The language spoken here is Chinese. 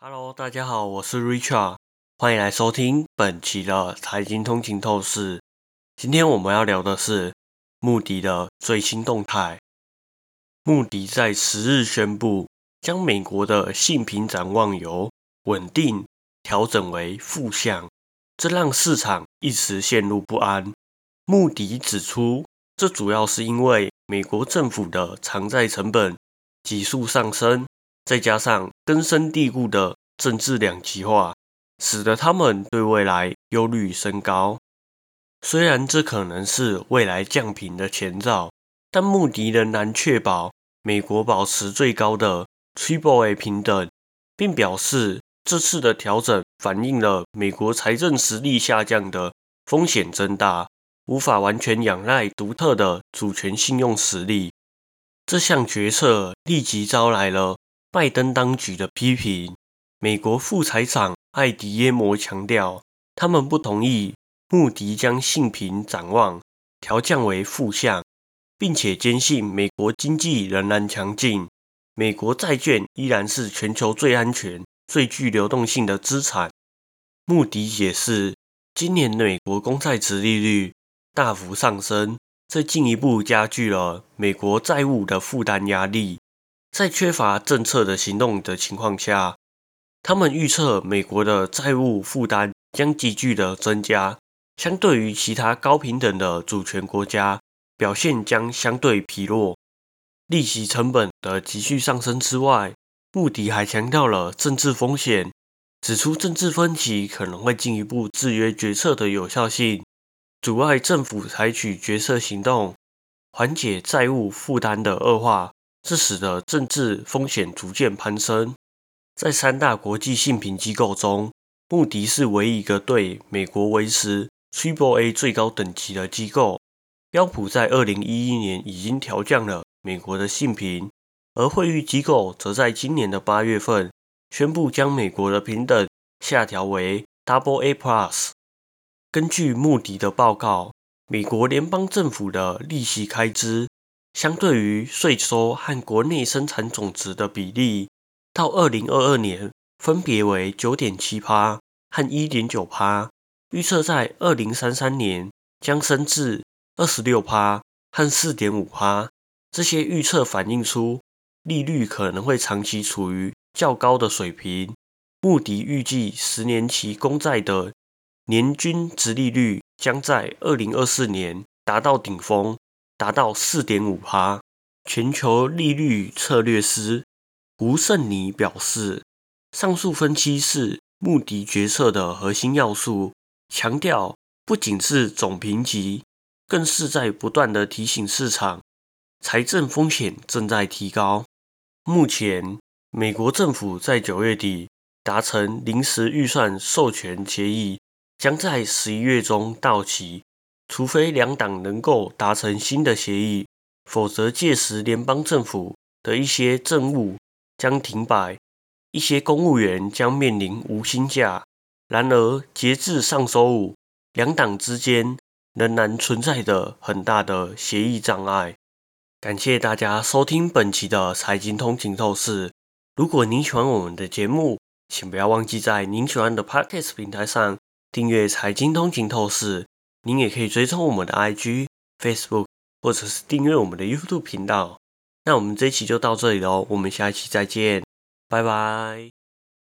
Hello，大家好，我是 Richard，欢迎来收听本期的财经通勤透视。今天我们要聊的是穆迪的最新动态。穆迪在十日宣布，将美国的信评展望由稳定调整为负向，这让市场一时陷入不安。穆迪指出，这主要是因为美国政府的偿债成本急速上升。再加上根深蒂固的政治两极化，使得他们对未来忧虑升高。虽然这可能是未来降频的前兆，但穆迪仍然确保美国保持最高的 Triple A 平等，并表示这次的调整反映了美国财政实力下降的风险增大，无法完全仰赖独特的主权信用实力。这项决策立即招来了。拜登当局的批评，美国副财长艾迪耶摩强调，他们不同意穆迪将信评展望调降为负向，并且坚信美国经济仍然强劲，美国债券依然是全球最安全、最具流动性的资产。穆迪解释，今年美国公债值利率大幅上升，这进一步加剧了美国债务的负担压力。在缺乏政策的行动的情况下，他们预测美国的债务负担将急剧的增加，相对于其他高平等的主权国家，表现将相对疲弱。利息成本的急剧上升之外，穆迪还强调了政治风险，指出政治分歧可能会进一步制约决策的有效性，阻碍政府采取决策行动，缓解债务负担的恶化。这使得政治风险逐渐攀升。在三大国际信评机构中，穆迪是唯一一个对美国维持 Triple A 最高等级的机构。标普在二零一一年已经调降了美国的信评，而惠誉机构则在今年的八月份宣布将美国的平等下调为 Double A Plus。根据穆迪的报告，美国联邦政府的利息开支。相对于税收和国内生产总值的比例，到二零二二年分别为九点七趴和一点九趴，预测在二零三三年将升至二十六趴和四点五趴。这些预测反映出利率可能会长期处于较高的水平。穆迪预计十年期公债的年均值利率将在二零二四年达到顶峰。达到四点五趴。全球利率策略师胡胜尼表示，上述分期是穆迪决策的核心要素，强调不仅是总评级，更是在不断的提醒市场，财政风险正在提高。目前，美国政府在九月底达成临时预算授权协议，将在十一月中到期。除非两党能够达成新的协议，否则届时联邦政府的一些政务将停摆，一些公务员将面临无薪假。然而，截至上周五，两党之间仍然存在着很大的协议障碍。感谢大家收听本期的财经通勤透视。如果您喜欢我们的节目，请不要忘记在您喜欢的 Podcast 平台上订阅财经通勤透视。您也可以追踪我们的 IG、Facebook，或者是订阅我们的 YouTube 频道。那我们这一期就到这里喽，我们下一期再见，拜拜。